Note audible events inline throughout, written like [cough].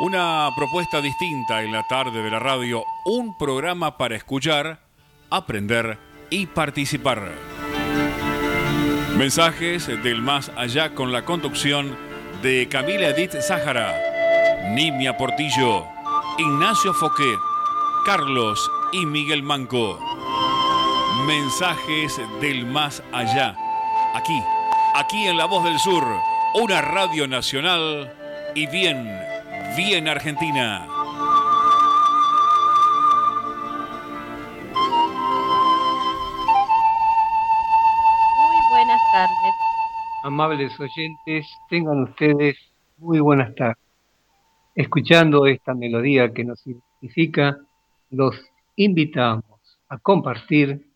Una propuesta distinta en la tarde de la radio, un programa para escuchar, aprender y participar. Mensajes del más allá con la conducción de Camila Edith Zájara, Nimia Portillo, Ignacio Foquet, Carlos y Miguel Manco. Mensajes del más allá, aquí, aquí en La Voz del Sur, una radio nacional y bien, bien argentina. Muy buenas tardes. Amables oyentes, tengan ustedes muy buenas tardes. Escuchando esta melodía que nos identifica, los invitamos a compartir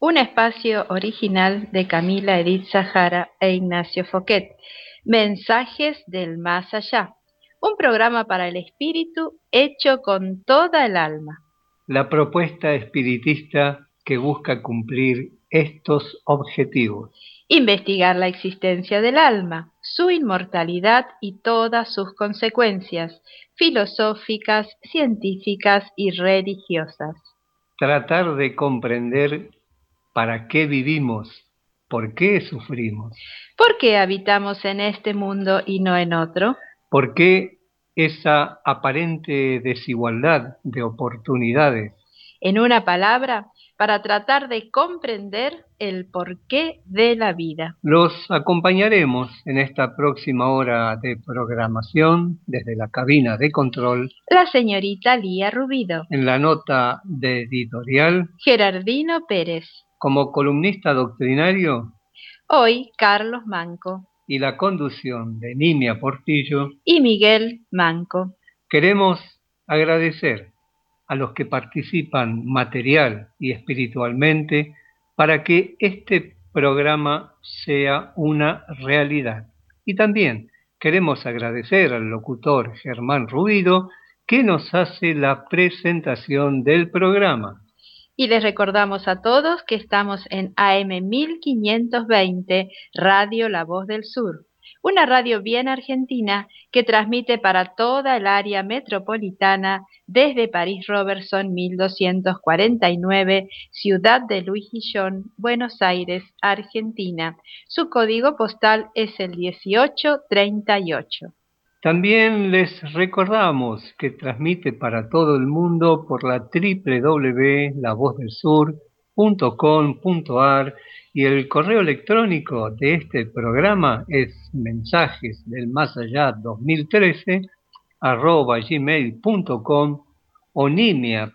un espacio original de Camila Edith Sahara e Ignacio Foquet, Mensajes del Más Allá, un programa para el espíritu hecho con toda el alma. La propuesta espiritista que busca cumplir estos objetivos. Investigar la existencia del alma, su inmortalidad y todas sus consecuencias filosóficas, científicas y religiosas. Tratar de comprender para qué vivimos, por qué sufrimos. ¿Por qué habitamos en este mundo y no en otro? ¿Por qué esa aparente desigualdad de oportunidades? En una palabra, para tratar de comprender el porqué de la vida. Los acompañaremos en esta próxima hora de programación desde la cabina de control. La señorita Lía Rubido. En la nota de editorial. Gerardino Pérez. Como columnista doctrinario. Hoy Carlos Manco. Y la conducción de Nimia Portillo. Y Miguel Manco. Queremos agradecer a los que participan material y espiritualmente para que este programa sea una realidad. Y también queremos agradecer al locutor Germán Rubido que nos hace la presentación del programa. Y les recordamos a todos que estamos en AM 1520, Radio La Voz del Sur, una radio bien argentina que transmite para toda el área metropolitana desde París Robertson 1249, Ciudad de Luis Guillón, Buenos Aires, Argentina. Su código postal es el 1838. También les recordamos que transmite para todo el mundo por la www.lavozdelsur.com.ar y el correo electrónico de este programa es mensajes del más allá 2013 arroba gmail.com o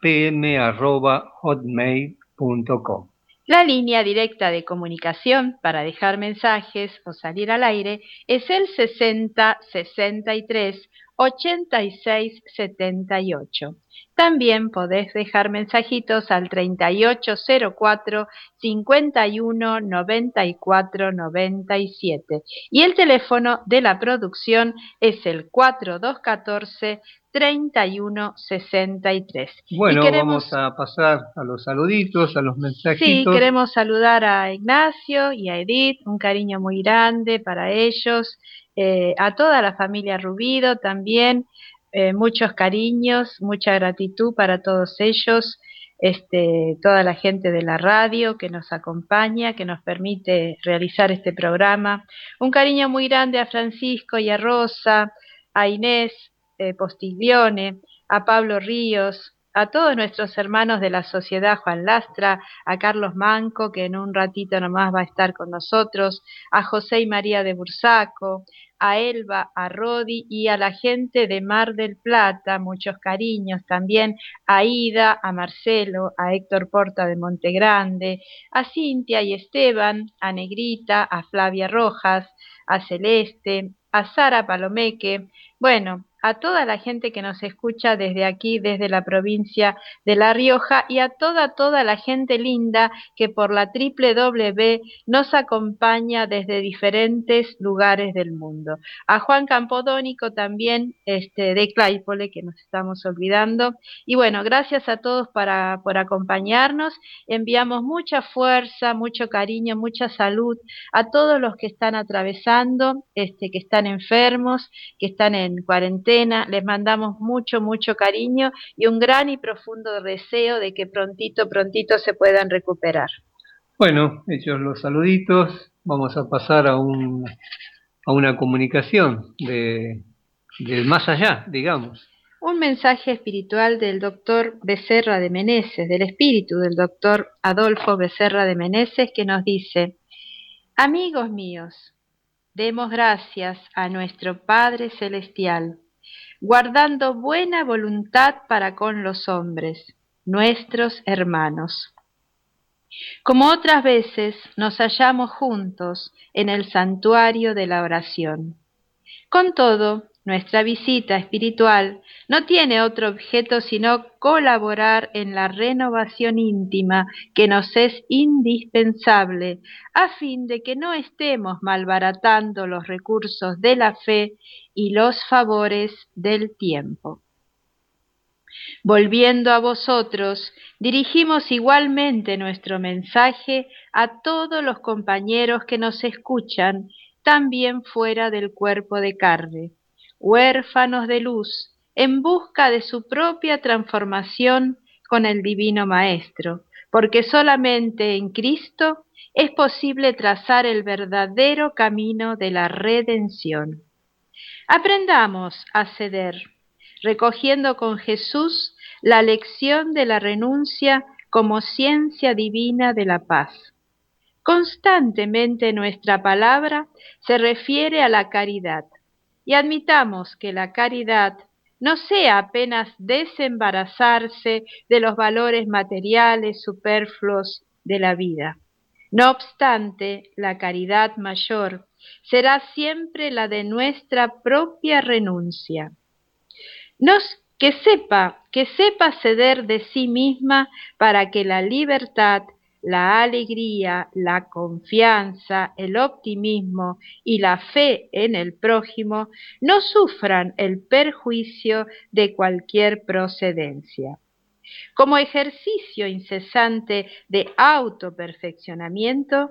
pm arroba hotmail.com. La línea directa de comunicación para dejar mensajes o salir al aire es el 60 63 86 78. También podés dejar mensajitos al 3804 51 94 97. Y el teléfono de la producción es el 4214 3163. Bueno, vamos a pasar a los saluditos, a los mensajitos. Sí, queremos saludar a Ignacio y a Edith, un cariño muy grande para ellos, eh, a toda la familia Rubido también, eh, muchos cariños, mucha gratitud para todos ellos, este, toda la gente de la radio que nos acompaña, que nos permite realizar este programa. Un cariño muy grande a Francisco y a Rosa, a Inés, eh, Postiglione, a Pablo Ríos, a todos nuestros hermanos de la Sociedad Juan Lastra, a Carlos Manco, que en un ratito nomás va a estar con nosotros, a José y María de Bursaco, a Elba, a Rodi y a la gente de Mar del Plata, muchos cariños también, a Ida, a Marcelo, a Héctor Porta de Montegrande, a Cintia y Esteban, a Negrita, a Flavia Rojas, a Celeste, a Sara Palomeque, bueno, a toda la gente que nos escucha desde aquí, desde la provincia de La Rioja y a toda, toda la gente linda que por la W nos acompaña desde diferentes lugares del mundo. A Juan Campodónico también este, de Claypole, que nos estamos olvidando. Y bueno, gracias a todos para, por acompañarnos. Enviamos mucha fuerza, mucho cariño, mucha salud a todos los que están atravesando, este, que están enfermos, que están en cuarentena les mandamos mucho, mucho cariño y un gran y profundo deseo de que prontito, prontito se puedan recuperar. Bueno, hechos los saluditos, vamos a pasar a, un, a una comunicación de, del más allá, digamos. Un mensaje espiritual del doctor Becerra de Meneses, del espíritu del doctor Adolfo Becerra de Meneses, que nos dice, Amigos míos, demos gracias a nuestro Padre Celestial guardando buena voluntad para con los hombres, nuestros hermanos. Como otras veces nos hallamos juntos en el santuario de la oración. Con todo, nuestra visita espiritual no tiene otro objeto sino colaborar en la renovación íntima que nos es indispensable a fin de que no estemos malbaratando los recursos de la fe y los favores del tiempo. Volviendo a vosotros, dirigimos igualmente nuestro mensaje a todos los compañeros que nos escuchan, también fuera del cuerpo de carne huérfanos de luz, en busca de su propia transformación con el Divino Maestro, porque solamente en Cristo es posible trazar el verdadero camino de la redención. Aprendamos a ceder, recogiendo con Jesús la lección de la renuncia como ciencia divina de la paz. Constantemente nuestra palabra se refiere a la caridad, y admitamos que la caridad no sea apenas desembarazarse de los valores materiales superfluos de la vida. No obstante, la caridad mayor será siempre la de nuestra propia renuncia. Nos, que sepa, que sepa ceder de sí misma para que la libertad la alegría, la confianza, el optimismo y la fe en el prójimo no sufran el perjuicio de cualquier procedencia. Como ejercicio incesante de autoperfeccionamiento,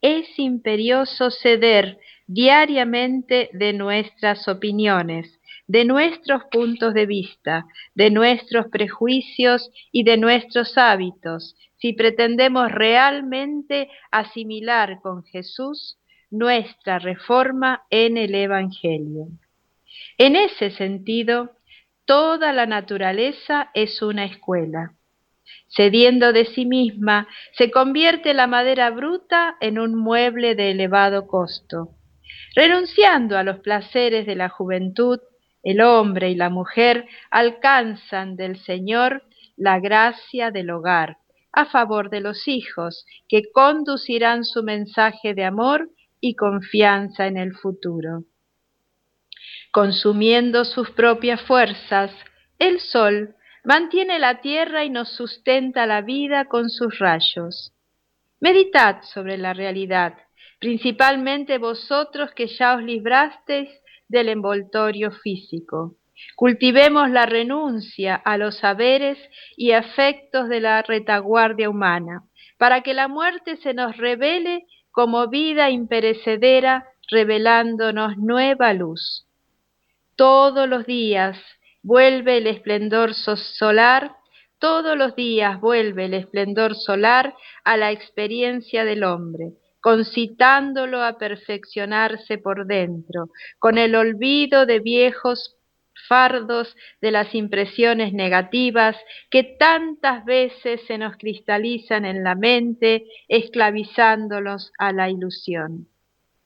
es imperioso ceder diariamente de nuestras opiniones, de nuestros puntos de vista, de nuestros prejuicios y de nuestros hábitos, si pretendemos realmente asimilar con Jesús nuestra reforma en el Evangelio. En ese sentido, toda la naturaleza es una escuela. Cediendo de sí misma, se convierte la madera bruta en un mueble de elevado costo. Renunciando a los placeres de la juventud, el hombre y la mujer alcanzan del Señor la gracia del hogar, a favor de los hijos, que conducirán su mensaje de amor y confianza en el futuro. Consumiendo sus propias fuerzas, el sol mantiene la tierra y nos sustenta la vida con sus rayos. Meditad sobre la realidad, principalmente vosotros que ya os librasteis del envoltorio físico. Cultivemos la renuncia a los saberes y afectos de la retaguardia humana, para que la muerte se nos revele como vida imperecedera, revelándonos nueva luz. Todos los días vuelve el esplendor solar, todos los días vuelve el esplendor solar a la experiencia del hombre concitándolo a perfeccionarse por dentro, con el olvido de viejos fardos de las impresiones negativas que tantas veces se nos cristalizan en la mente, esclavizándolos a la ilusión.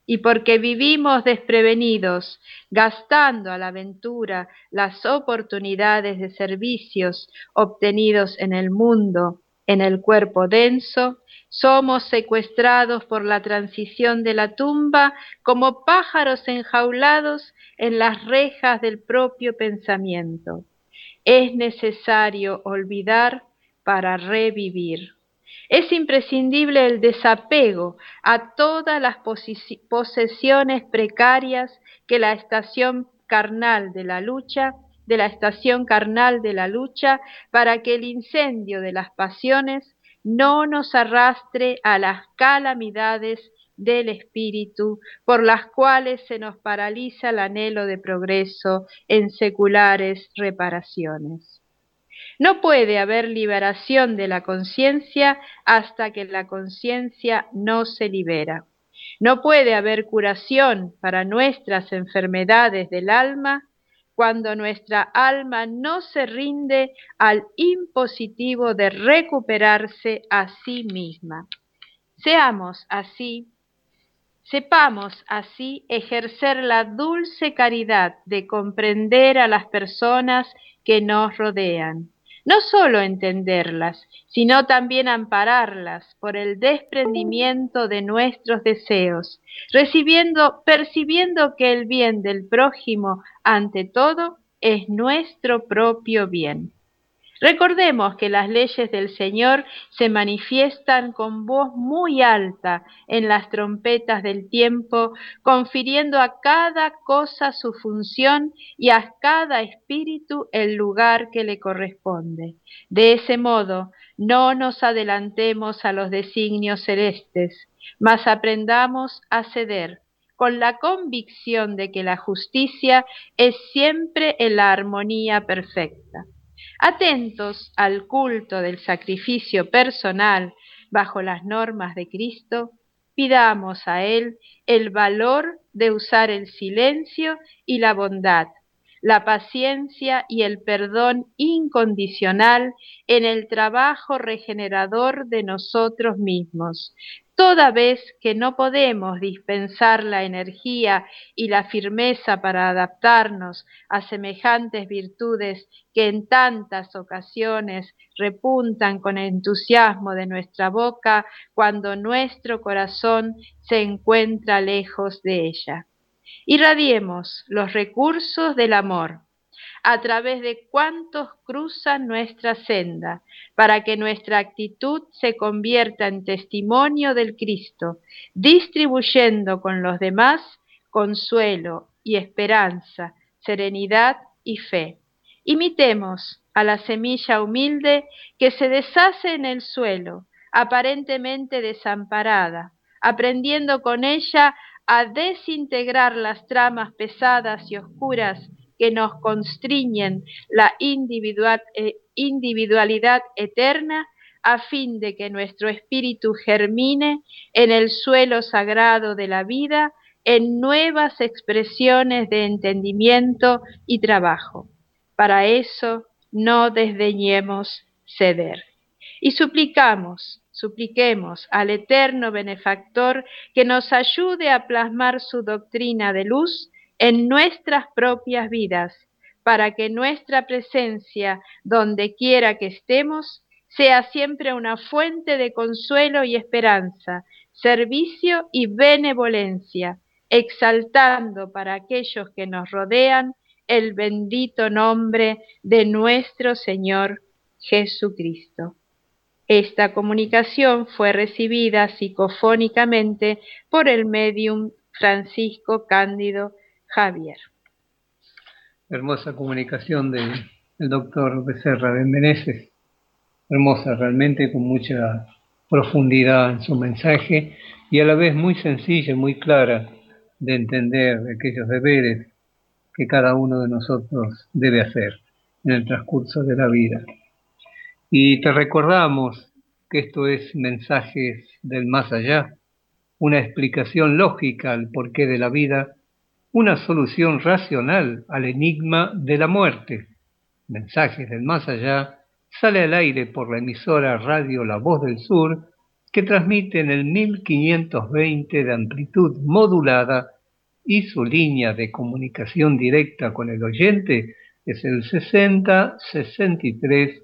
Y porque vivimos desprevenidos, gastando a la aventura las oportunidades de servicios obtenidos en el mundo, en el cuerpo denso, somos secuestrados por la transición de la tumba como pájaros enjaulados en las rejas del propio pensamiento. Es necesario olvidar para revivir. Es imprescindible el desapego a todas las posesiones precarias que la estación carnal de la lucha, de la estación carnal de la lucha, para que el incendio de las pasiones no nos arrastre a las calamidades del espíritu por las cuales se nos paraliza el anhelo de progreso en seculares reparaciones. No puede haber liberación de la conciencia hasta que la conciencia no se libera. No puede haber curación para nuestras enfermedades del alma cuando nuestra alma no se rinde al impositivo de recuperarse a sí misma. Seamos así, sepamos así ejercer la dulce caridad de comprender a las personas que nos rodean no solo entenderlas, sino también ampararlas por el desprendimiento de nuestros deseos, recibiendo, percibiendo que el bien del prójimo, ante todo, es nuestro propio bien. Recordemos que las leyes del Señor se manifiestan con voz muy alta en las trompetas del tiempo, confiriendo a cada cosa su función y a cada espíritu el lugar que le corresponde. De ese modo, no nos adelantemos a los designios celestes, mas aprendamos a ceder con la convicción de que la justicia es siempre en la armonía perfecta. Atentos al culto del sacrificio personal bajo las normas de Cristo, pidamos a Él el valor de usar el silencio y la bondad, la paciencia y el perdón incondicional en el trabajo regenerador de nosotros mismos, toda vez que no podemos dispensar la energía y la firmeza para adaptarnos a semejantes virtudes que en tantas ocasiones repuntan con entusiasmo de nuestra boca cuando nuestro corazón se encuentra lejos de ella. Irradiemos los recursos del amor a través de cuantos cruzan nuestra senda, para que nuestra actitud se convierta en testimonio del Cristo, distribuyendo con los demás consuelo y esperanza, serenidad y fe. Imitemos a la semilla humilde que se deshace en el suelo, aparentemente desamparada, aprendiendo con ella a desintegrar las tramas pesadas y oscuras que nos constriñen la eh, individualidad eterna a fin de que nuestro espíritu germine en el suelo sagrado de la vida en nuevas expresiones de entendimiento y trabajo. Para eso no desdeñemos ceder. Y suplicamos, supliquemos al eterno benefactor que nos ayude a plasmar su doctrina de luz en nuestras propias vidas, para que nuestra presencia, donde quiera que estemos, sea siempre una fuente de consuelo y esperanza, servicio y benevolencia, exaltando para aquellos que nos rodean el bendito nombre de nuestro Señor Jesucristo. Esta comunicación fue recibida psicofónicamente por el medium Francisco Cándido Javier. Hermosa comunicación del doctor Becerra de hermosa realmente, con mucha profundidad en su mensaje y a la vez muy sencilla, muy clara de entender aquellos deberes que cada uno de nosotros debe hacer en el transcurso de la vida. Y te recordamos que esto es mensajes del más allá, una explicación lógica al porqué de la vida una solución racional al enigma de la muerte. Mensajes del más allá sale al aire por la emisora Radio La Voz del Sur que transmite en el 1520 de amplitud modulada y su línea de comunicación directa con el oyente es el 60 63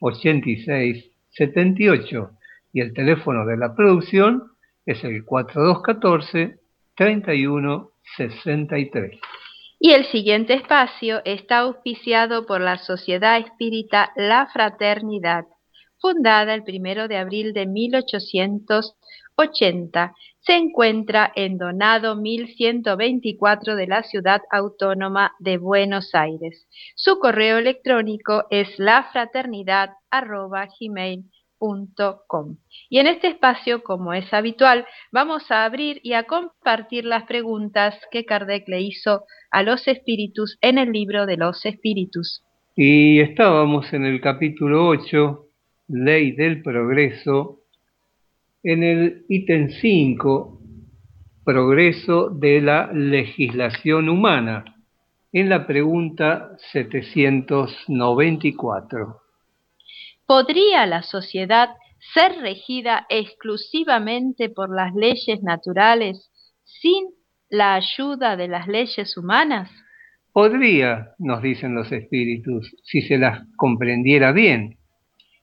86 78 y el teléfono de la producción es el 4214 3163. Y el siguiente espacio está auspiciado por la Sociedad Espírita La Fraternidad, fundada el primero de abril de 1880. Se encuentra en Donado 1124 de la Ciudad Autónoma de Buenos Aires. Su correo electrónico es lafraternidad.gmail.com y en este espacio, como es habitual, vamos a abrir y a compartir las preguntas que Kardec le hizo a los espíritus en el libro de los espíritus. Y estábamos en el capítulo 8, Ley del Progreso, en el ítem 5, Progreso de la legislación humana, en la pregunta 794. ¿Podría la sociedad ser regida exclusivamente por las leyes naturales sin la ayuda de las leyes humanas? Podría, nos dicen los espíritus, si se las comprendiera bien,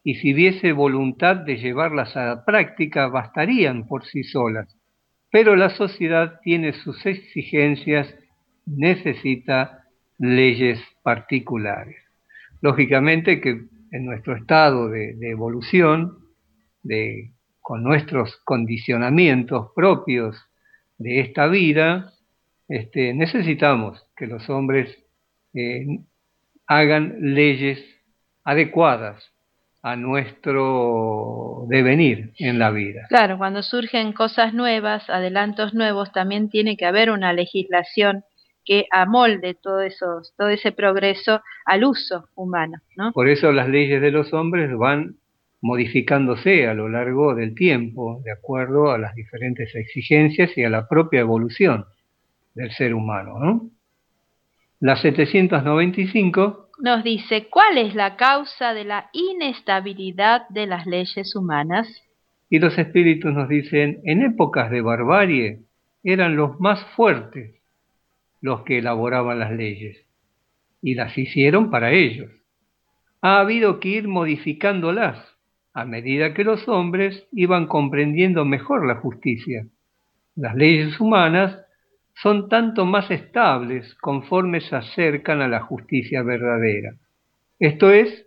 y si hubiese voluntad de llevarlas a la práctica, bastarían por sí solas. Pero la sociedad tiene sus exigencias, necesita leyes particulares. Lógicamente que en nuestro estado de, evolución, de, con nuestros condicionamientos propios de esta vida, este, necesitamos que los hombres eh, hagan leyes adecuadas a nuestro devenir en la vida. Claro, cuando surgen cosas nuevas, adelantos nuevos, también tiene que haber una legislación que amolde todo, esos, todo ese progreso al uso humano. ¿no? Por eso las leyes de los hombres van modificándose a lo largo del tiempo, de acuerdo a las diferentes exigencias y a la propia evolución del ser humano. ¿no? La 795 nos dice, ¿cuál es la causa de la inestabilidad de las leyes humanas? Y los espíritus nos dicen, en épocas de barbarie eran los más fuertes los que elaboraban las leyes y las hicieron para ellos. Ha habido que ir modificándolas a medida que los hombres iban comprendiendo mejor la justicia. Las leyes humanas son tanto más estables conforme se acercan a la justicia verdadera. Esto es,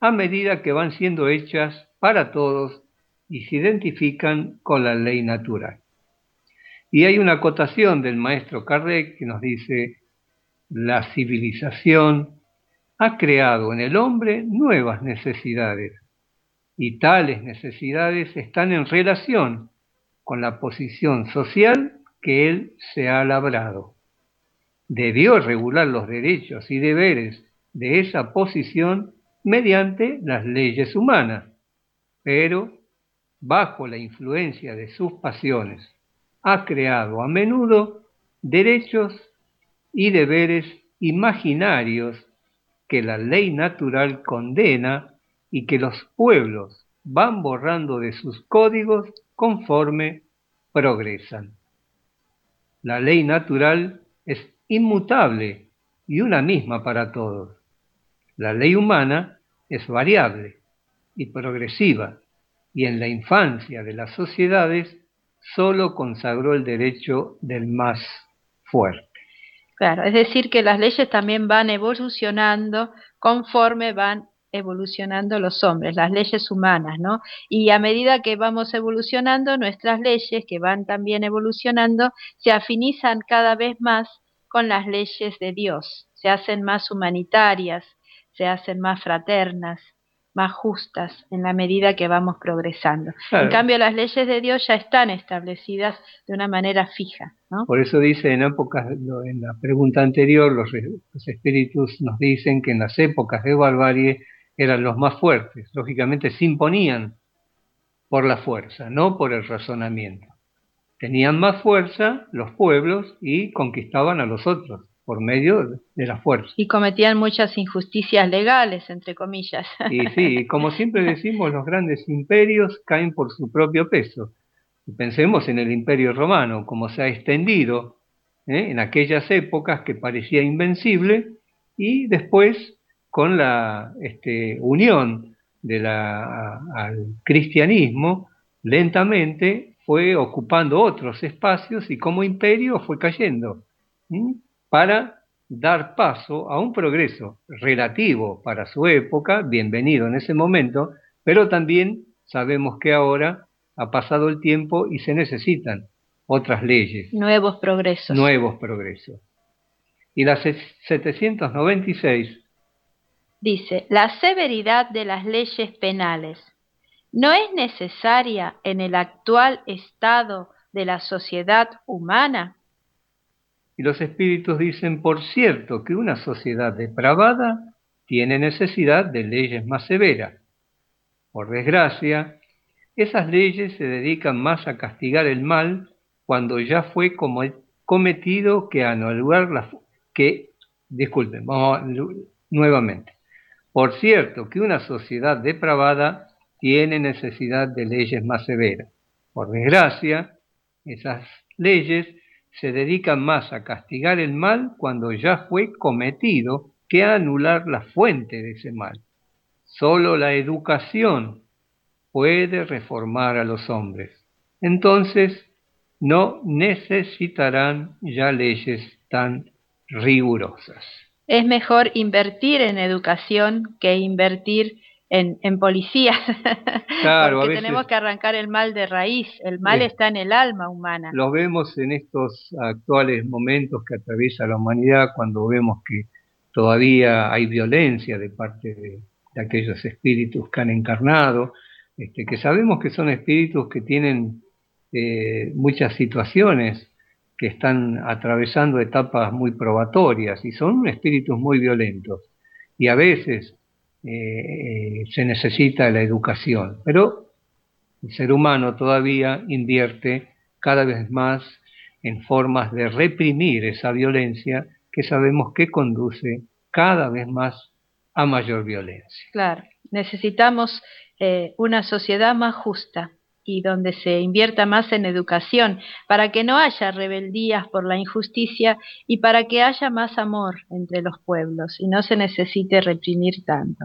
a medida que van siendo hechas para todos y se identifican con la ley natural. Y hay una acotación del maestro Kardec que nos dice, la civilización ha creado en el hombre nuevas necesidades y tales necesidades están en relación con la posición social que él se ha labrado. Debió regular los derechos y deberes de esa posición mediante las leyes humanas, pero bajo la influencia de sus pasiones ha creado a menudo derechos y deberes imaginarios que la ley natural condena y que los pueblos van borrando de sus códigos conforme progresan. La ley natural es inmutable y una misma para todos. La ley humana es variable y progresiva y en la infancia de las sociedades solo consagró el derecho del más fuerte. Claro, es decir, que las leyes también van evolucionando conforme van evolucionando los hombres, las leyes humanas, ¿no? Y a medida que vamos evolucionando, nuestras leyes, que van también evolucionando, se afinizan cada vez más con las leyes de Dios, se hacen más humanitarias, se hacen más fraternas, más justas en la medida que vamos progresando. En cambio, las leyes de Dios ya están establecidas de una manera fija. Por eso dice en épocas, en la pregunta anterior, los, espíritus nos dicen que en las épocas de barbarie eran los más fuertes. Lógicamente se imponían por la fuerza, no por el razonamiento. Tenían más fuerza los pueblos y conquistaban a los otros por medio de la fuerza. Y cometían muchas injusticias legales, entre comillas. Y sí, como siempre decimos, los grandes imperios caen por su propio peso. Pensemos en el imperio romano, como se ha extendido ¿eh? en aquellas épocas que parecía invencible y después con la este, unión al cristianismo, lentamente fue ocupando otros espacios y como imperio fue cayendo, para dar paso a un progreso relativo para su época, bienvenido en ese momento, pero también sabemos que ahora ha pasado el tiempo y se necesitan otras leyes. Nuevos progresos. Nuevos progresos. Y la 796 dice, la severidad de las leyes penales no es necesaria en el actual estado de la sociedad humana. Y los espíritus dicen, por cierto, que una sociedad depravada tiene necesidad de leyes más severas. Por desgracia, esas leyes se dedican más a castigar el mal cuando ya fue cometido que a anular la que disculpen, vamos nuevamente. Por cierto, que una sociedad depravada tiene necesidad de leyes más severas. Por desgracia, esas leyes se dedican más a castigar el mal cuando ya fue cometido que a anular la fuente de ese mal. Solo la educación puede reformar a los hombres. Entonces no necesitarán ya leyes tan rigurosas. Es mejor invertir en educación que invertir en, en policías. [laughs] Claro, Porque tenemos que arrancar el mal de raíz. El mal está en el alma humana. Lo vemos en estos actuales momentos que atraviesa la humanidad, cuando vemos que todavía hay violencia de parte de, de aquellos espíritus que han encarnado, este, que sabemos que son espíritus que tienen eh, muchas situaciones, que están atravesando etapas muy probatorias y son espíritus muy violentos. Y a veces eh, eh, se necesita la educación, pero el ser humano todavía invierte cada vez más en formas de reprimir esa violencia que sabemos que conduce cada vez más a mayor violencia. Claro, necesitamos eh, una sociedad más justa y donde se invierta más en educación, para que no haya rebeldías por la injusticia y para que haya más amor entre los pueblos y no se necesite reprimir tanto.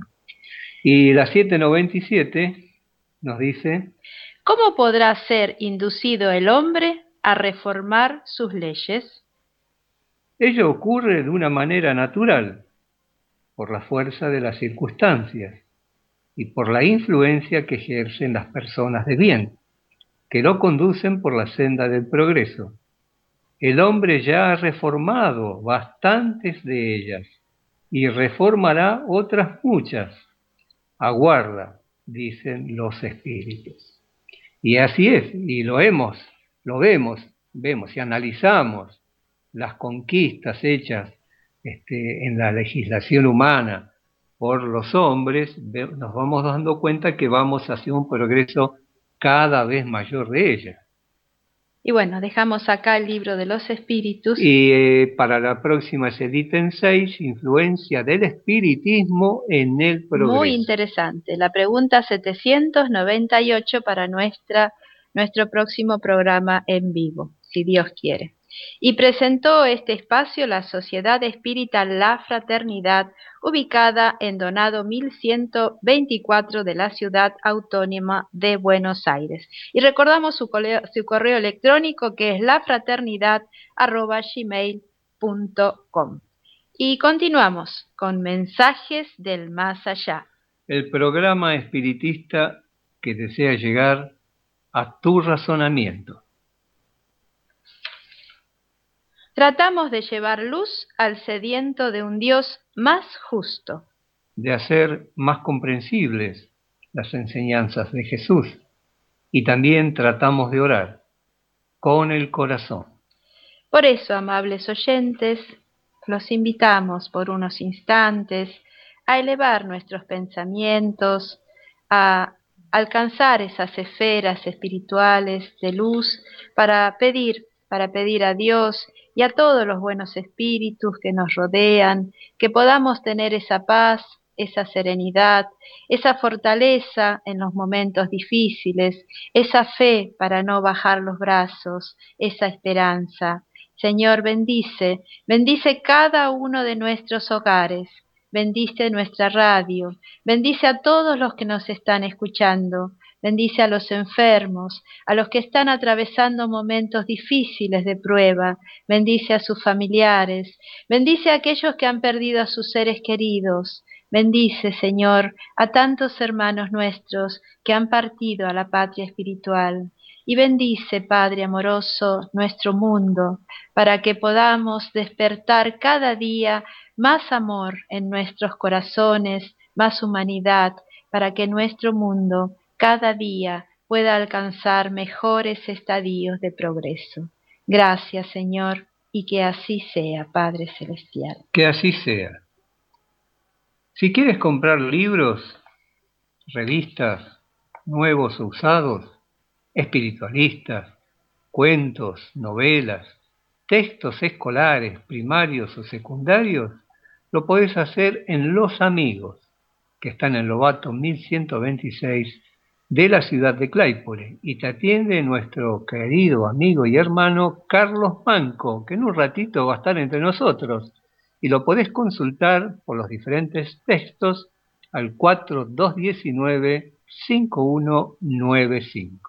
Y la 797 nos dice, ¿cómo podrá ser inducido el hombre a reformar sus leyes? Ello ocurre de una manera natural, por la fuerza de las circunstancias y por la influencia que ejercen las personas de bien, que lo conducen por la senda del progreso. El hombre ya ha reformado bastantes de ellas y reformará otras muchas. Aguarda, dicen los espíritus. Y así es, y lo hemos, lo vemos, vemos y analizamos las conquistas hechas este, en la legislación humana, por los hombres, nos vamos dando cuenta que vamos hacia un progreso cada vez mayor de ella. Y bueno, dejamos acá el libro de los espíritus. Y eh, para la próxima se editen seis, influencia del espiritismo en el progreso. Muy interesante. La pregunta 798 para nuestra, nuestro próximo programa en vivo, si Dios quiere y presentó este espacio la Sociedad Espírita La Fraternidad, ubicada en Donado 1124 de la ciudad autónoma de Buenos Aires. Y recordamos su, correo, electrónico que es lafraternidad.gmail.com. Y continuamos con mensajes del más allá. El programa espiritista que desea llegar a tu razonamiento. Tratamos de llevar luz al sediento de un Dios más justo. De hacer más comprensibles las enseñanzas de Jesús. Y también tratamos de orar con el corazón. Por eso, amables oyentes, los invitamos por unos instantes a elevar nuestros pensamientos, a alcanzar esas esferas espirituales de luz para pedir, para pedir a Dios y a todos los buenos espíritus que nos rodean, que podamos tener esa paz, esa serenidad, esa fortaleza en los momentos difíciles, esa fe para no bajar los brazos, esa esperanza. Señor, bendice, bendice cada uno de nuestros hogares, bendice nuestra radio, bendice a todos los que nos están escuchando, bendice a los enfermos, a los que están atravesando momentos difíciles de prueba, bendice a sus familiares, bendice a aquellos que han perdido a sus seres queridos, bendice, Señor, a tantos hermanos nuestros que han partido a la patria espiritual. Y bendice, Padre amoroso, nuestro mundo, para que podamos despertar cada día más amor en nuestros corazones, más humanidad, para que nuestro mundo cada día pueda alcanzar mejores estadios de progreso. Gracias, Señor, y que así sea, Padre Celestial. Que así sea. Si quieres comprar libros, revistas, nuevos o usados, espiritualistas, cuentos, novelas, textos escolares, primarios o secundarios, lo podés hacer en Los Amigos, que están en Lobato 1126 de la ciudad de Claypole, y te atiende nuestro querido amigo y hermano Carlos Manco, que en un ratito va a estar entre nosotros, y lo podés consultar por los diferentes textos al 4219-5195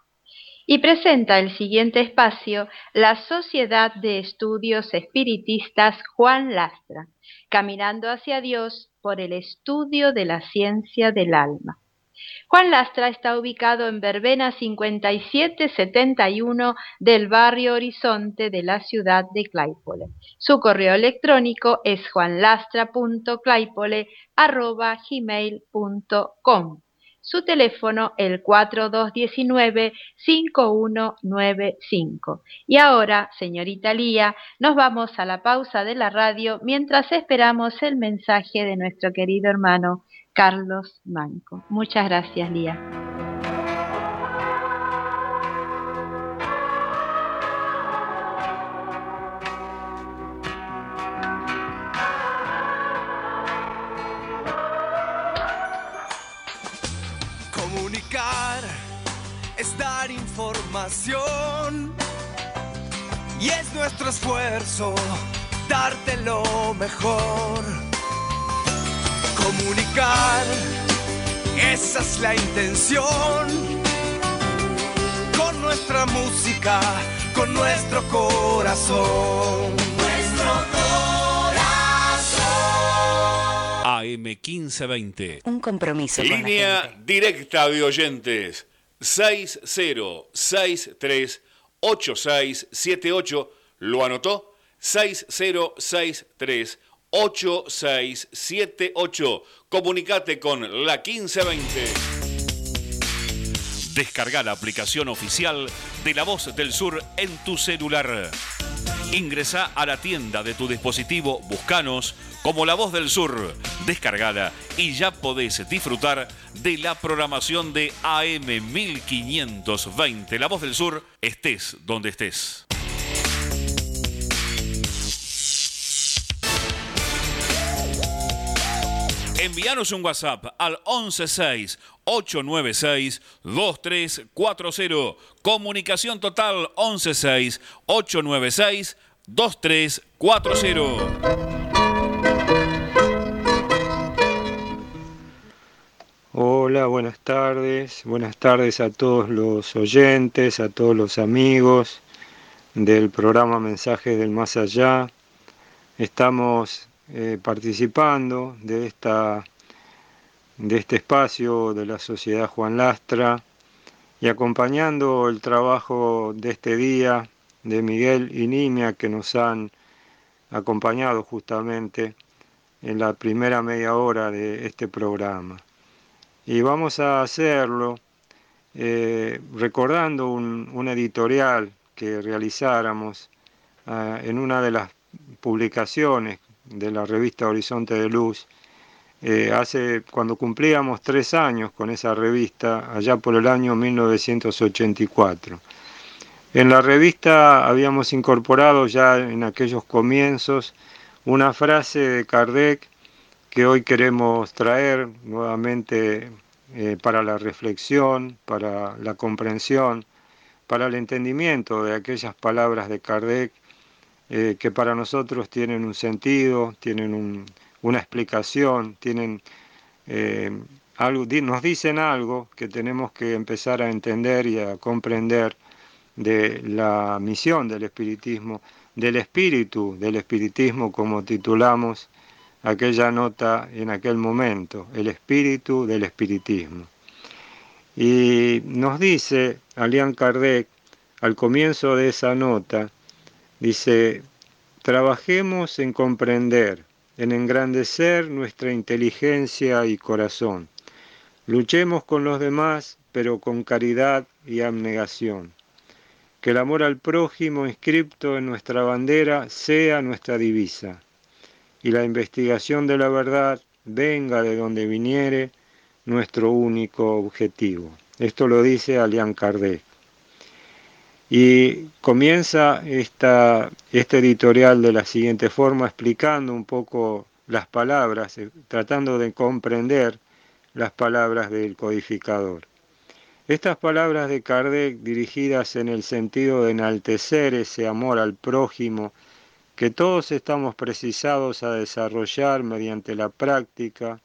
y presenta el siguiente espacio la Sociedad de Estudios Espiritistas Juan Lastra, caminando hacia Dios por el estudio de la ciencia del alma. Juan Lastra está ubicado en Verbena 5771 del barrio Horizonte de la ciudad de Claypole. Su correo electrónico es juanlastra.claypole.gmail.com su teléfono el 4219-5195. Y ahora, señorita Lía, nos vamos a la pausa de la radio mientras esperamos el mensaje de nuestro querido hermano Carlos Manco. Muchas gracias, Lía. y es nuestro esfuerzo darte lo mejor. Comunicar, esa es la intención. Con nuestra música, con nuestro corazón. Nuestro corazón. AM 1520. Un compromiso. Línea directa de oyentes 60638678. ¿Lo anotó? 60638678. Comunicate con la 1520. Descarga la aplicación oficial de La Voz del Sur en tu celular. Ingresa a la tienda de tu dispositivo, buscanos como La Voz del Sur, descargada y ya podés disfrutar de la programación de AM 1520. La Voz del Sur, estés donde estés. Envíanos un WhatsApp al 116-896-2340. Comunicación total 116-896-2340. Hola, buenas tardes. Buenas tardes a todos los oyentes, a todos los amigos del programa Mensajes del Más Allá. Estamos eh, participando de, esta, de este espacio de la Sociedad Juan Lastra y acompañando el trabajo de este día de Miguel y Nimia que nos han acompañado justamente en la primera media hora de este programa. Y vamos a hacerlo eh, recordando un, editorial que realizáramos ah, en una de las publicaciones de la revista Horizonte de Luz, eh, hace cuando cumplíamos tres años con esa revista, allá por el año 1984. En la revista habíamos incorporado ya en aquellos comienzos una frase de Kardec que hoy queremos traer nuevamente eh, para la reflexión, para la comprensión, para el entendimiento de aquellas palabras de Kardec eh, que para nosotros tienen un sentido, tienen una explicación, tienen eh, algo, nos dicen algo que tenemos que empezar a entender y a comprender de la misión del espiritismo, del espíritu del espiritismo, como titulamos aquella nota en aquel momento, el espíritu del espiritismo. Y nos dice Alian Kardec, al comienzo de esa nota, dice, trabajemos en comprender, en engrandecer nuestra inteligencia y corazón. Luchemos con los demás, pero con caridad y abnegación. Que el amor al prójimo inscripto en nuestra bandera sea nuestra divisa y la investigación de la verdad venga de donde viniere nuestro único objetivo. Esto lo dice Alian Kardec. Y comienza esta, este editorial de la siguiente forma, explicando un poco las palabras, eh, tratando de comprender las palabras del codificador. Estas palabras de Kardec dirigidas en el sentido de enaltecer ese amor al prójimo que todos estamos precisados a desarrollar mediante la práctica,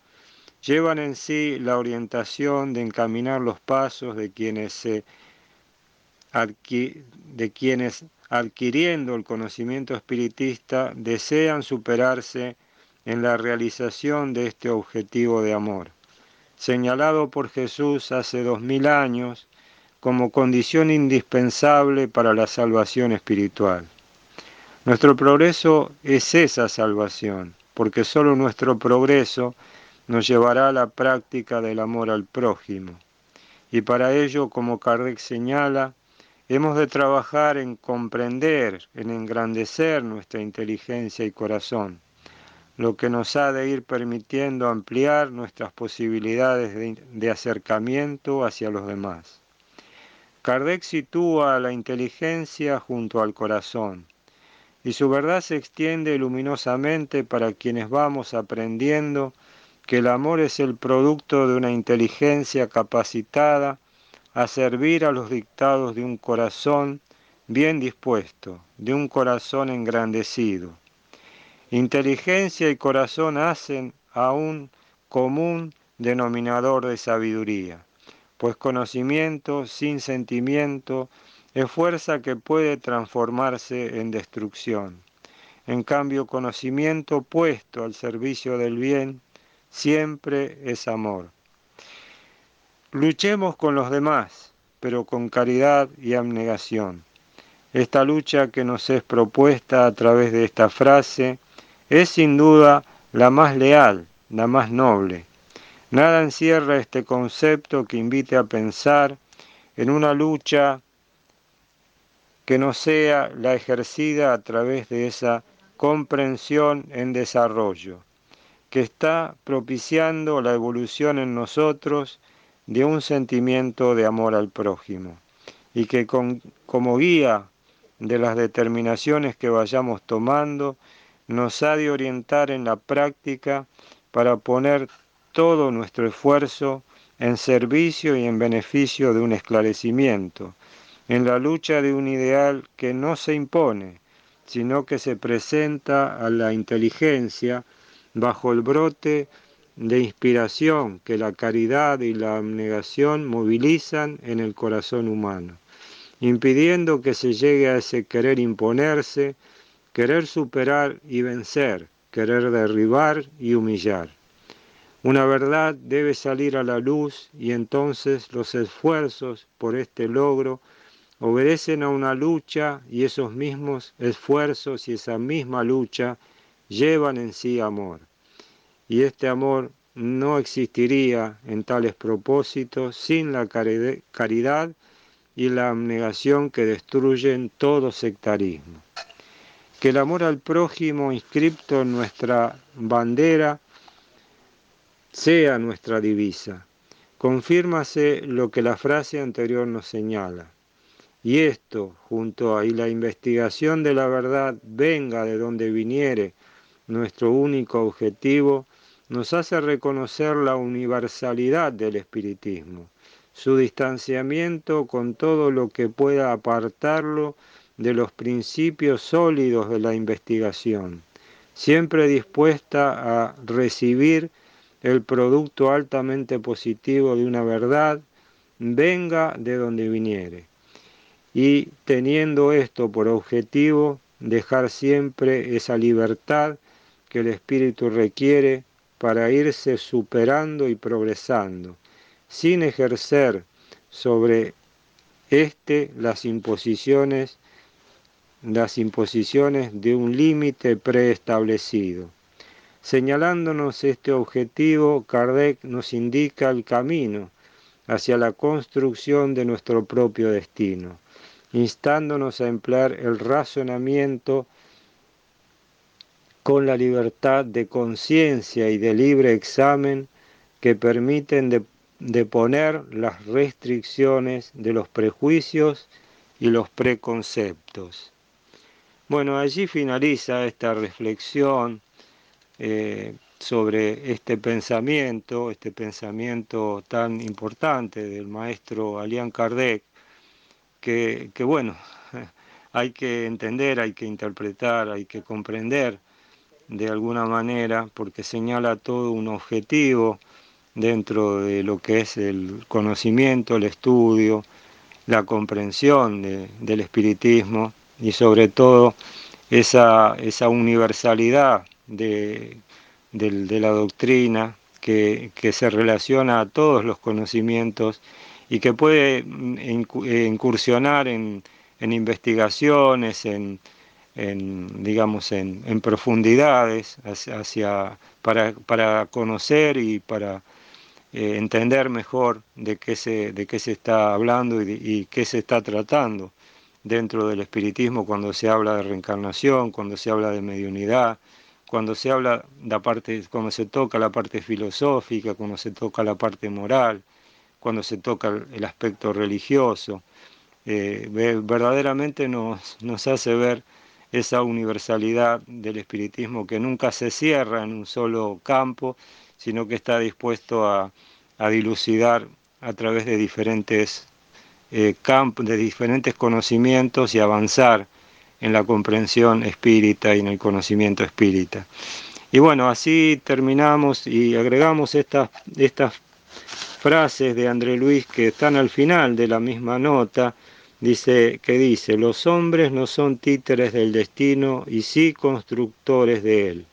llevan en sí la orientación de encaminar los pasos de quienes, se de quienes adquiriendo el conocimiento espiritista desean superarse en la realización de este objetivo de amor señalado por Jesús hace dos mil años como condición indispensable para la salvación espiritual. Nuestro progreso es esa salvación, porque solo nuestro progreso nos llevará a la práctica del amor al prójimo. Y para ello, como Kardec señala, hemos de trabajar en comprender, en engrandecer nuestra inteligencia y corazón lo que nos ha de ir permitiendo ampliar nuestras posibilidades de, acercamiento hacia los demás. Kardec sitúa la inteligencia junto al corazón y su verdad se extiende luminosamente para quienes vamos aprendiendo que el amor es el producto de una inteligencia capacitada a servir a los dictados de un corazón bien dispuesto, de un corazón engrandecido Inteligencia y corazón hacen a un común denominador de sabiduría, pues conocimiento sin sentimiento es fuerza que puede transformarse en destrucción. En cambio, conocimiento puesto al servicio del bien siempre es amor. Luchemos con los demás, pero con caridad y abnegación. Esta lucha que nos es propuesta a través de esta frase es sin duda la más leal, la más noble. Nada encierra este concepto que invite a pensar en una lucha que no sea la ejercida a través de esa comprensión en desarrollo, que está propiciando la evolución en nosotros de un sentimiento de amor al prójimo. Y que como guía de las determinaciones que vayamos tomando, nos ha de orientar en la práctica para poner todo nuestro esfuerzo en servicio y en beneficio de un esclarecimiento, en la lucha de un ideal que no se impone, sino que se presenta a la inteligencia bajo el brote de inspiración que la caridad y la abnegación movilizan en el corazón humano, impidiendo que se llegue a ese querer imponerse, querer superar y vencer, querer derribar y humillar. Una verdad debe salir a la luz y entonces los esfuerzos por este logro obedecen a una lucha y esos mismos esfuerzos y esa misma lucha llevan en sí amor. Y este amor no existiría en tales propósitos sin la caridad y la abnegación que destruyen todo sectarismo que el amor al prójimo inscripto en nuestra bandera sea nuestra divisa. Confírmase lo que la frase anterior nos señala. Y esto, junto a la investigación de la verdad venga de donde viniere nuestro único objetivo, nos hace reconocer la universalidad del espiritismo, su distanciamiento con todo lo que pueda apartarlo de los principios sólidos de la investigación, siempre dispuesta a recibir el producto altamente positivo de una verdad, venga de donde viniere. Y teniendo esto por objetivo, dejar siempre esa libertad que el espíritu requiere para irse superando y progresando, sin ejercer sobre éste las imposiciones las imposiciones de un límite preestablecido. Señalándonos este objetivo, Kardec nos indica el camino hacia la construcción de nuestro propio destino, instándonos a emplear el razonamiento con la libertad de conciencia y de libre examen que permiten deponer las restricciones de los prejuicios y los preconceptos. Bueno, allí finaliza esta reflexión eh, sobre este pensamiento, este pensamiento tan importante del maestro Alian Kardec, que, que bueno, [laughs] hay que entender, hay que interpretar, hay que comprender de alguna manera, porque señala todo un objetivo dentro de lo que es el conocimiento, el estudio, la comprensión del espiritismo y sobre todo esa, esa universalidad de, la doctrina que, se relaciona a todos los conocimientos y que puede incursionar en, investigaciones, en, digamos, en, profundidades hacia, para, para, conocer y para eh, entender mejor de qué, se, de qué se está hablando y, qué se está tratando dentro del espiritismo cuando se habla de reencarnación, cuando se habla de mediunidad, cuando se habla de parte, cuando se toca la parte filosófica, cuando se toca la parte moral, cuando se toca el aspecto religioso. Eh, verdaderamente nos, nos hace ver esa universalidad del espiritismo que nunca se cierra en un solo campo, sino que está dispuesto a, a dilucidar a través de diferentes eh, de diferentes conocimientos y avanzar en la comprensión espírita y en el conocimiento espírita. Y bueno, así terminamos y agregamos estas, estas frases de André Luis que están al final de la misma nota, dice, que dice, los hombres no son títeres del destino y sí constructores de él.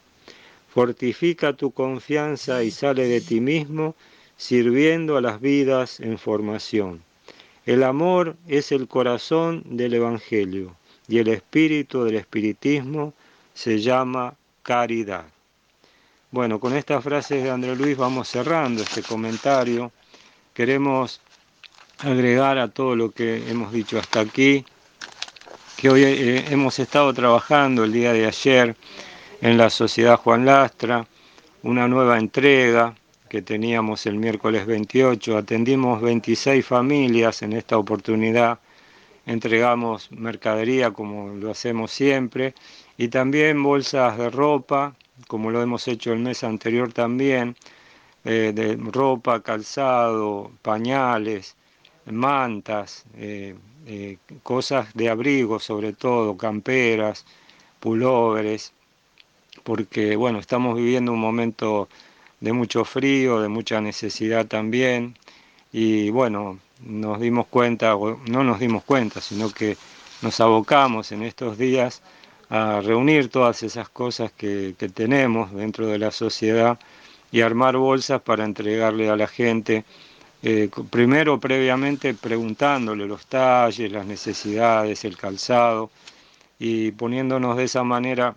Fortifica tu confianza y sale de ti mismo sirviendo a las vidas en formación. El amor es el corazón del Evangelio y el espíritu del espiritismo se llama caridad. Bueno, con estas frases de André Luis vamos cerrando este comentario. Queremos agregar a todo lo que hemos dicho hasta aquí, que hoy eh, hemos estado trabajando el día de ayer en la Sociedad Juan Lastra, una nueva entrega que teníamos el miércoles 28. Atendimos 26 familias en esta oportunidad. Entregamos mercadería como lo hacemos siempre y también bolsas de ropa, como lo hemos hecho el mes anterior también, eh, de ropa, calzado, pañales, mantas, eh, eh, cosas de abrigo sobre todo, camperas, pulóveres, porque bueno, estamos viviendo un momento de mucho frío, de mucha necesidad también. Y bueno, nos dimos cuenta, no nos dimos cuenta, sino que nos abocamos en estos días a reunir todas esas cosas que, tenemos dentro de la sociedad y armar bolsas para entregarle a la gente, eh, primero previamente preguntándole los talles, las necesidades, el calzado y poniéndonos de esa manera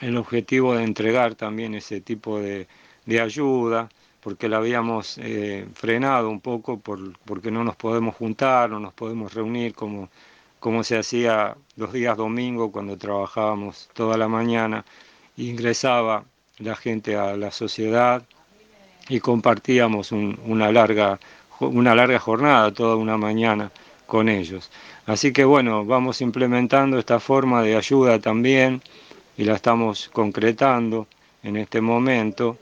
el objetivo de entregar también ese tipo de, de ayuda, porque la habíamos eh, frenado un poco por, porque no nos podemos juntar, no nos podemos reunir como, como se hacía los días domingo cuando trabajábamos toda la mañana, ingresaba la gente a la sociedad y compartíamos una, larga, una larga jornada, toda una mañana con ellos. Así que bueno, vamos implementando esta forma de ayuda también y la estamos concretando en este momento.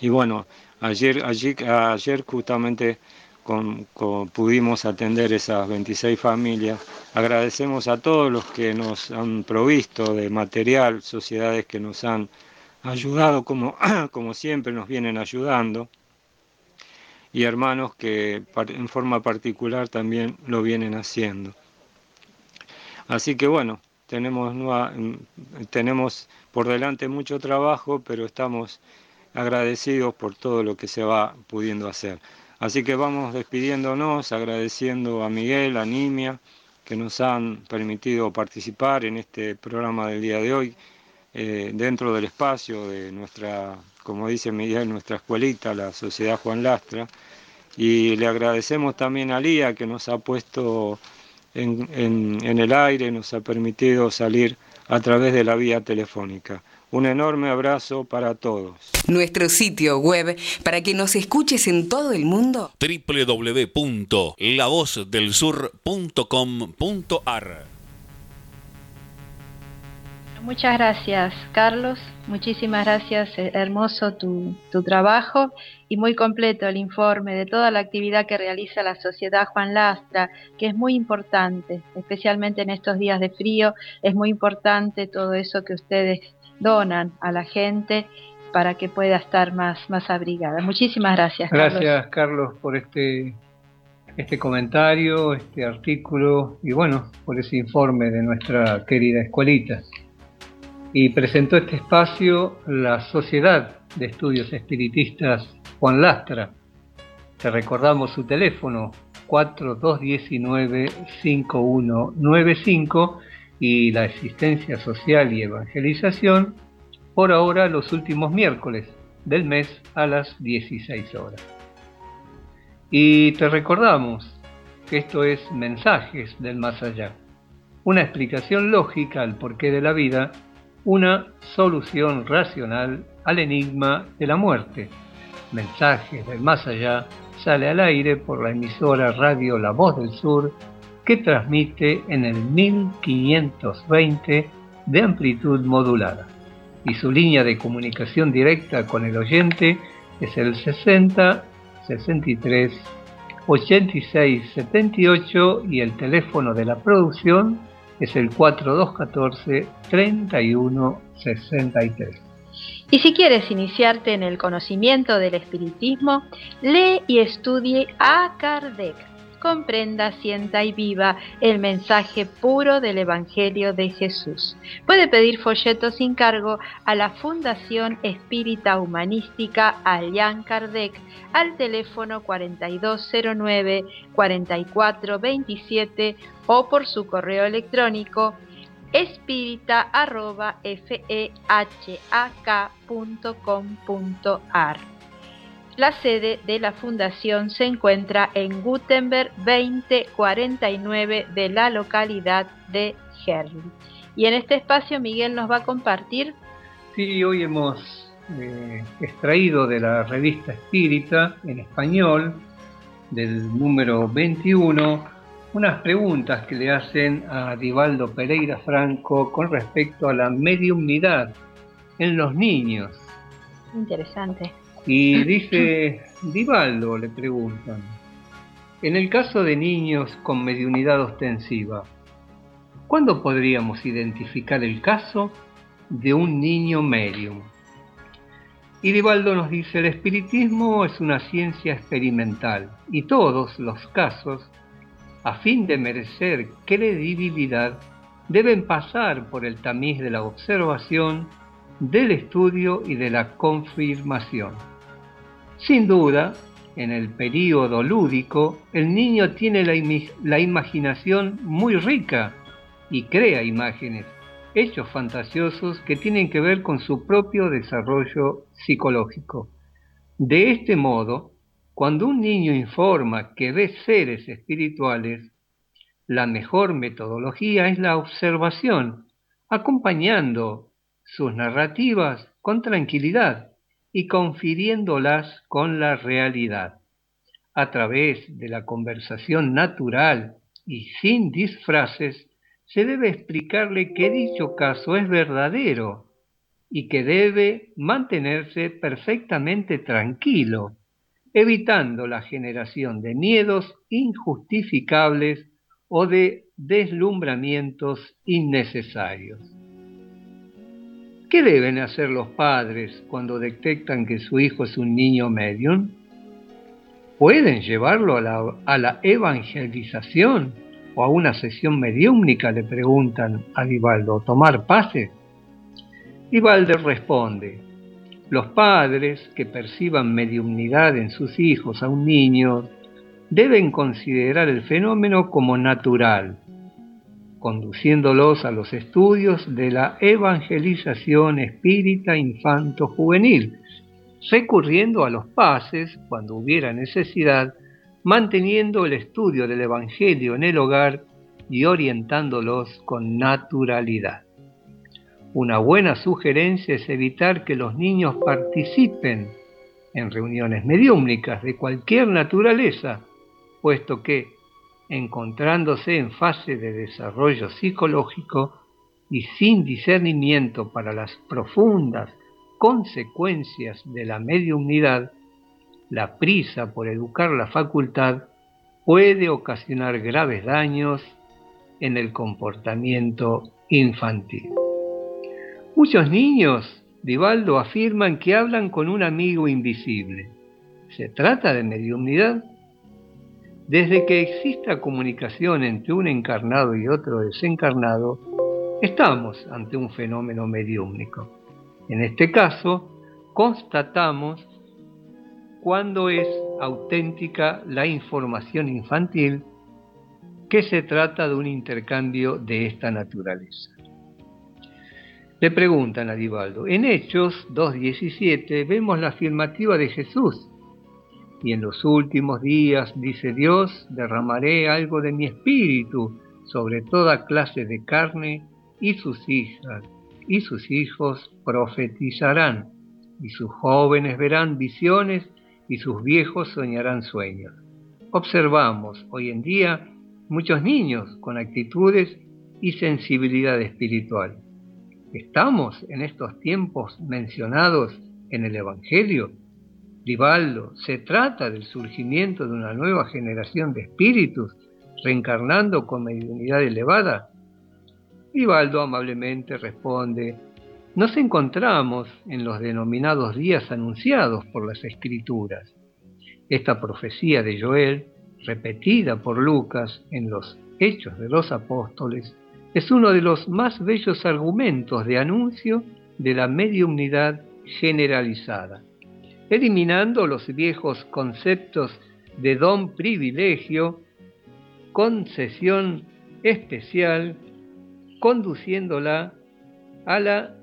Y bueno, ayer, ayer, ayer justamente pudimos atender esas 26 familias. Agradecemos a todos los que nos han provisto de material, sociedades que nos han ayudado como, [clears throat] como siempre nos vienen ayudando y hermanos que en forma particular también lo vienen haciendo. Así que bueno, tenemos, tenemos por delante mucho trabajo, pero estamos agradecidos por todo lo que se va pudiendo hacer. Así que vamos despidiéndonos, agradeciendo a Miguel, a Nimia, que nos han permitido participar en este programa del día de hoy, eh, dentro del espacio de nuestra, como dice Miguel, nuestra escuelita, la Sociedad Juan Lastra. Y le agradecemos también a Lía, que nos ha puesto en, en el aire, nos ha permitido salir a través de la vía telefónica. Un enorme abrazo para todos. Nuestro sitio web para que nos escuches en todo el mundo. www.lavozdelsur.com.ar Muchas gracias, Carlos. Muchísimas gracias. Eh, hermoso tu, tu, trabajo y muy completo el informe de toda la actividad que realiza la Sociedad Juan Lastra, que es muy importante, especialmente en estos días de frío. Es muy importante todo eso que ustedes donan a la gente para que pueda estar más, más abrigada. Muchísimas gracias. Gracias, Carlos, por este, este comentario, este artículo y bueno, por ese informe de nuestra querida escuelita. Y presentó este espacio la Sociedad de Estudios Espiritistas Juan Lastra. Te recordamos su teléfono 4219-5195 y la existencia social y evangelización, por ahora los últimos miércoles del mes a las 16 horas. Y te recordamos que esto es Mensajes del Más Allá, una explicación lógica al porqué de la vida, una solución racional al enigma de la muerte. Mensajes del Más Allá sale al aire por la emisora Radio La Voz del Sur que transmite en el 1520 de amplitud modulada y su línea de comunicación directa con el oyente es el 60 63 86 78 y el teléfono de la producción es el 4214 31 63. Y si quieres iniciarte en el conocimiento del espiritismo, lee y estudie a Kardec comprenda, sienta y viva el mensaje puro del Evangelio de Jesús. Puede pedir folletos sin cargo a la Fundación Espírita Humanística Allan Kardec al teléfono 4209-4427 o por su correo electrónico espírita.fehak.com.ar. La sede de la fundación se encuentra en Gutenberg 2049 de la localidad de Herli. Y en este espacio Miguel nos va a compartir. Sí, hoy hemos eh, extraído de la revista Espírita en español, del número 21, unas preguntas que le hacen a Divaldo Pereira Franco con respecto a la mediumnidad en los niños. Interesante. Y dice, Divaldo, le preguntan, en el caso de niños con mediunidad ostensiva, ¿cuándo podríamos identificar el caso de un niño medium? Y Divaldo nos dice, el espiritismo es una ciencia experimental y todos los casos, a fin de merecer credibilidad, deben pasar por el tamiz de la observación, del estudio y de la confirmación. Sin duda, en el período lúdico, el niño tiene la, imaginación muy rica y crea imágenes, hechos fantasiosos que tienen que ver con su propio desarrollo psicológico. De este modo, cuando un niño informa que ve seres espirituales, la mejor metodología es la observación, acompañando sus narrativas con tranquilidad y confiriéndolas con la realidad. A través de la conversación natural y sin disfraces, se debe explicarle que dicho caso es verdadero y que debe mantenerse perfectamente tranquilo, evitando la generación de miedos injustificables o de deslumbramientos innecesarios. ¿Qué deben hacer los padres cuando detectan que su hijo es un niño medium? ¿Pueden llevarlo a la, evangelización o a una sesión mediúmnica? Le preguntan a Divaldo, ¿tomar pase? Divaldo responde, los padres que perciban mediumnidad en sus hijos a un niño deben considerar el fenómeno como natural, conduciéndolos a los estudios de la evangelización espírita infanto-juvenil, recurriendo a los pases cuando hubiera necesidad, manteniendo el estudio del Evangelio en el hogar y orientándolos con naturalidad. Una buena sugerencia es evitar que los niños participen en reuniones mediúmnicas de cualquier naturaleza, puesto que encontrándose en fase de desarrollo psicológico y sin discernimiento para las profundas consecuencias de la mediunidad, la prisa por educar la facultad puede ocasionar graves daños en el comportamiento infantil. Muchos niños, Divaldo, afirman que hablan con un amigo invisible. ¿Se trata de mediunidad? Desde que exista comunicación entre un encarnado y otro desencarnado, estamos ante un fenómeno mediúmnico. En este caso, constatamos cuando es auténtica la información infantil que se trata de un intercambio de esta naturaleza. Le preguntan a Divaldo, en Hechos 2.17 vemos la afirmativa de Jesús y en los últimos días, dice Dios, derramaré algo de mi espíritu sobre toda clase de carne, y sus hijas y sus hijos profetizarán, y sus jóvenes verán visiones, y sus viejos soñarán sueños. Observamos hoy en día muchos niños con actitudes y sensibilidad espiritual. ¿Estamos en estos tiempos mencionados en el Evangelio? Rivaldo, se trata del surgimiento de una nueva generación de espíritus reencarnando con mediunidad elevada. Rivaldo amablemente responde, nos encontramos en los denominados días anunciados por las escrituras. Esta profecía de Joel, repetida por Lucas en los Hechos de los Apóstoles, es uno de los más bellos argumentos de anuncio de la mediunidad generalizada eliminando los viejos conceptos de don privilegio, concesión especial, conduciéndola a la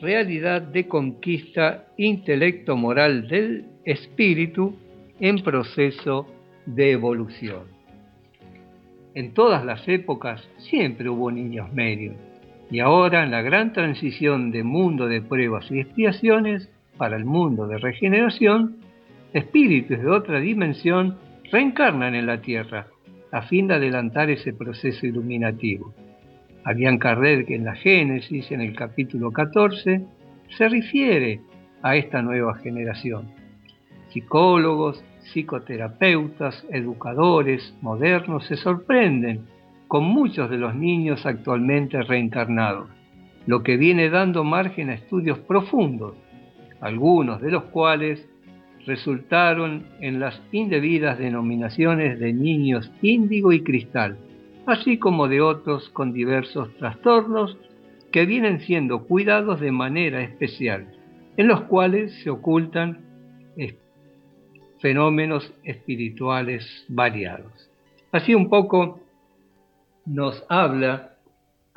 realidad de conquista intelecto-moral del espíritu en proceso de evolución. En todas las épocas siempre hubo niños medios y ahora en la gran transición de mundo de pruebas y expiaciones para el mundo de regeneración, espíritus de otra dimensión reencarnan en la Tierra a fin de adelantar ese proceso iluminativo. Habían Kardec en la Génesis, en el capítulo 14, se refiere a esta nueva generación. Psicólogos, psicoterapeutas, educadores modernos se sorprenden con muchos de los niños actualmente reencarnados, lo que viene dando margen a estudios profundos algunos de los cuales resultaron en las indebidas denominaciones de niños índigo y cristal, así como de otros con diversos trastornos que vienen siendo cuidados de manera especial, en los cuales se ocultan fenómenos espirituales variados. Así un poco nos habla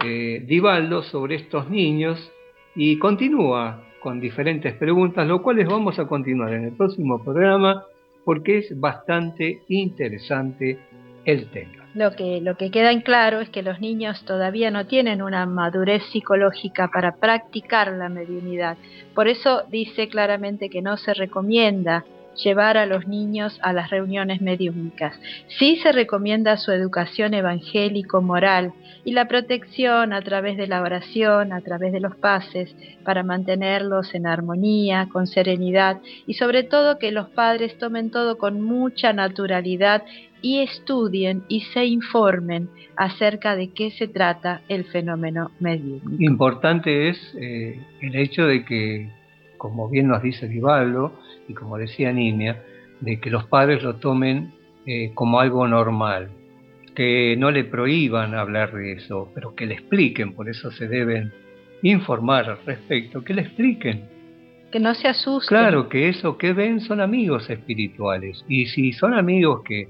eh, Divaldo sobre estos niños y continúa con diferentes preguntas, lo cuales vamos a continuar en el próximo programa porque es bastante interesante el tema. Lo que, lo que queda en claro es que los niños todavía no tienen una madurez psicológica para practicar la mediunidad. Por eso dice claramente que no se recomienda llevar a los niños a las reuniones mediúnicas. Sí se recomienda su educación evangélico-moral y la protección a través de la oración, a través de los pases, para mantenerlos en armonía, con serenidad y sobre todo que los padres tomen todo con mucha naturalidad y estudien y se informen acerca de qué se trata el fenómeno mediúnico. Importante es eh, el hecho de que, como bien nos dice Vivaldo, y como decía Niña, de que los padres lo tomen eh, como algo normal, que no le prohíban hablar de eso, pero que le expliquen, por eso se deben informar al respecto, que le expliquen. Que no se asusten. Claro, que eso que ven son amigos espirituales. Y si son amigos que,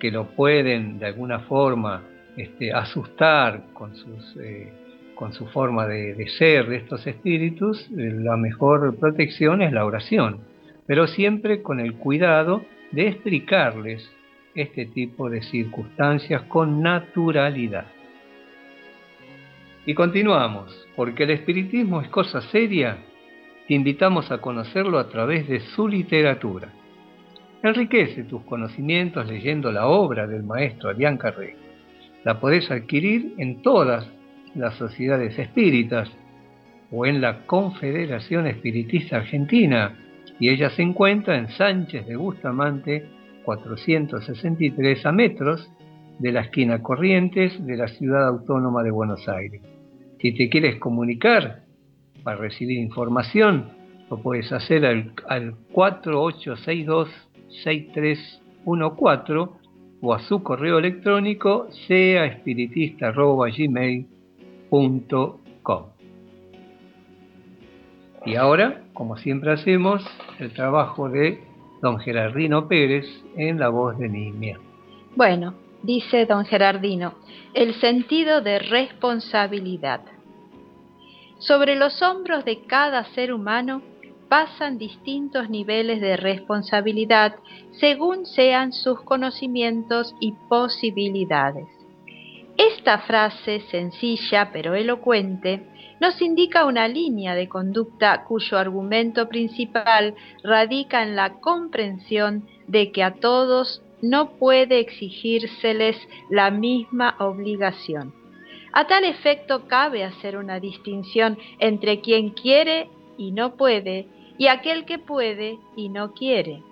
que lo pueden de alguna forma este, asustar con, sus, eh, con su forma de, ser de estos espíritus, eh, la mejor protección es la oración pero siempre con el cuidado de explicarles este tipo de circunstancias con naturalidad. Y continuamos, porque el espiritismo es cosa seria, te invitamos a conocerlo a través de su literatura. Enriquece tus conocimientos leyendo la obra del maestro Adrián Carré. La podés adquirir en todas las sociedades espíritas o en la Confederación Espiritista Argentina y ella se encuentra en Sánchez de Bustamante, 463 a metros de la esquina Corrientes de la ciudad autónoma de Buenos Aires. Si te quieres comunicar para recibir información, lo puedes hacer al, 4862-6314 o a su correo electrónico Y ahora, como siempre hacemos, el trabajo de don Gerardino Pérez en la voz de Nimia. Bueno, dice don Gerardino, el sentido de responsabilidad. Sobre los hombros de cada ser humano pasan distintos niveles de responsabilidad según sean sus conocimientos y posibilidades. Esta frase sencilla pero elocuente nos indica una línea de conducta cuyo argumento principal radica en la comprensión de que a todos no puede exigírseles la misma obligación. A tal efecto cabe hacer una distinción entre quien quiere y no puede y aquel que puede y no quiere.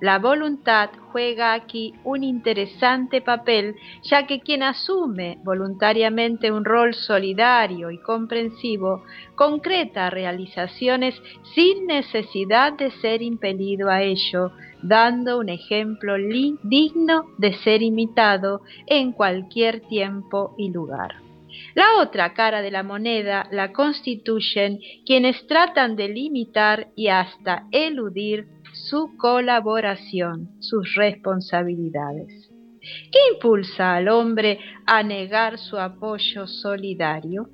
La voluntad juega aquí un interesante papel, ya que quien asume voluntariamente un rol solidario y comprensivo concreta realizaciones sin necesidad de ser impelido a ello, dando un ejemplo digno de ser imitado en cualquier tiempo y lugar. La otra cara de la moneda la constituyen quienes tratan de limitar y hasta eludir su colaboración, sus responsabilidades. ¿Qué impulsa al hombre a negar su apoyo solidario?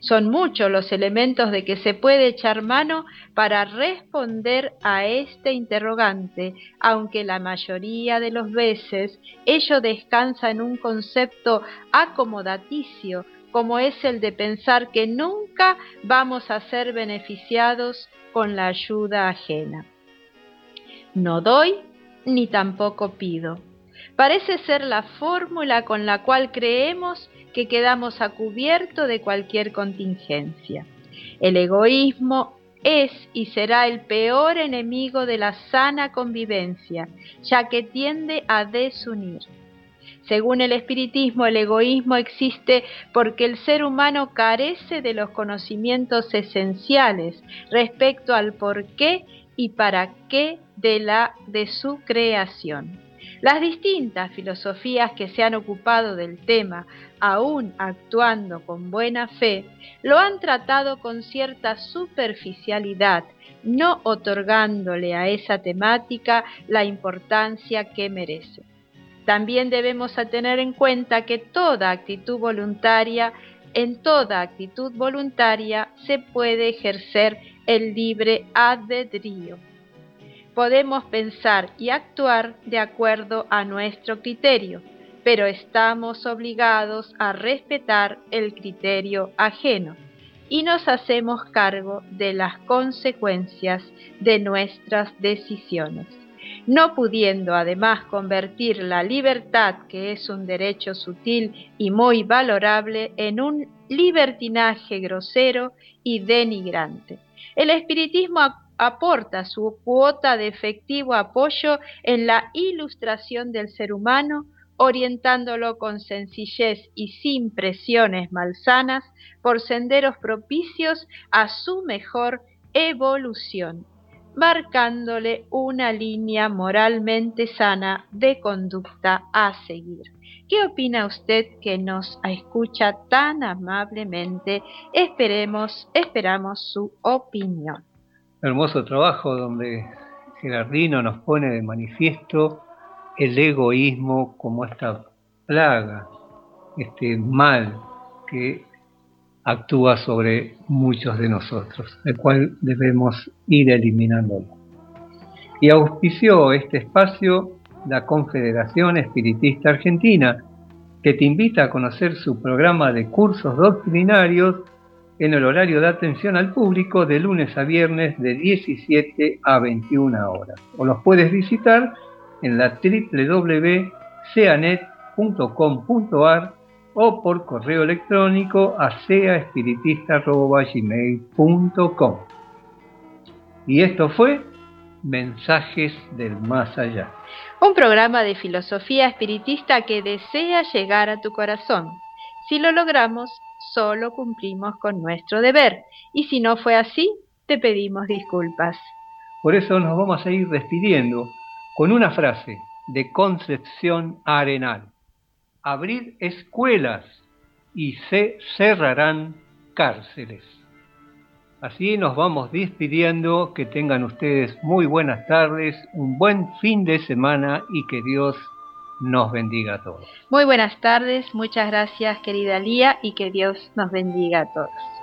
Son muchos los elementos de que se puede echar mano para responder a este interrogante, aunque la mayoría de las veces ello descansa en un concepto acomodaticio, como es el de pensar que nunca vamos a ser beneficiados con la ayuda ajena. No doy ni tampoco pido. Parece ser la fórmula con la cual creemos que quedamos a cubierto de cualquier contingencia. El egoísmo es y será el peor enemigo de la sana convivencia, ya que tiende a desunir. Según el espiritismo, el egoísmo existe porque el ser humano carece de los conocimientos esenciales respecto al por qué y para qué de la de su creación. Las distintas filosofías que se han ocupado del tema, aún actuando con buena fe, lo han tratado con cierta superficialidad, no otorgándole a esa temática la importancia que merece. También debemos tener en cuenta que toda actitud voluntaria, en toda actitud voluntaria se puede ejercer el libre albedrío. Podemos pensar y actuar de acuerdo a nuestro criterio, pero estamos obligados a respetar el criterio ajeno y nos hacemos cargo de las consecuencias de nuestras decisiones. no pudiendo además convertir la libertad, que es un derecho sutil y muy valorable, en un libertinaje grosero y denigrante. El espiritismo aporta su cuota de efectivo apoyo en la ilustración del ser humano, orientándolo con sencillez y sin presiones malsanas por senderos propicios a su mejor evolución, marcándole una línea moralmente sana de conducta a seguir. ¿Qué opina usted que nos escucha tan amablemente? Esperemos, esperamos su opinión. Hermoso trabajo donde Gerardino nos pone de manifiesto el egoísmo como esta plaga, este mal que actúa sobre muchos de nosotros, el cual debemos ir eliminándolo. Y auspició este espacio la Confederación Espiritista Argentina, que te invita a conocer su programa de cursos doctrinarios en el horario de atención al público de lunes a viernes de 17 a 21 horas. O los puedes visitar en la www.ceanet.com.ar o por correo electrónico a seaespiritista.gmail.com. Y esto fue Mensajes del Más Allá. Un programa de filosofía espiritista que desea llegar a tu corazón. Si lo logramos, solo cumplimos con nuestro deber. Y si no fue así, te pedimos disculpas. Por eso nos vamos a ir despidiendo con una frase de Concepción Arenal abrir escuelas y se cerrarán cárceles. Así nos vamos despidiendo, que tengan ustedes muy buenas tardes, un buen fin de semana y que Dios nos bendiga a todos. Muy buenas tardes, muchas gracias querida Lía y que Dios nos bendiga a todos.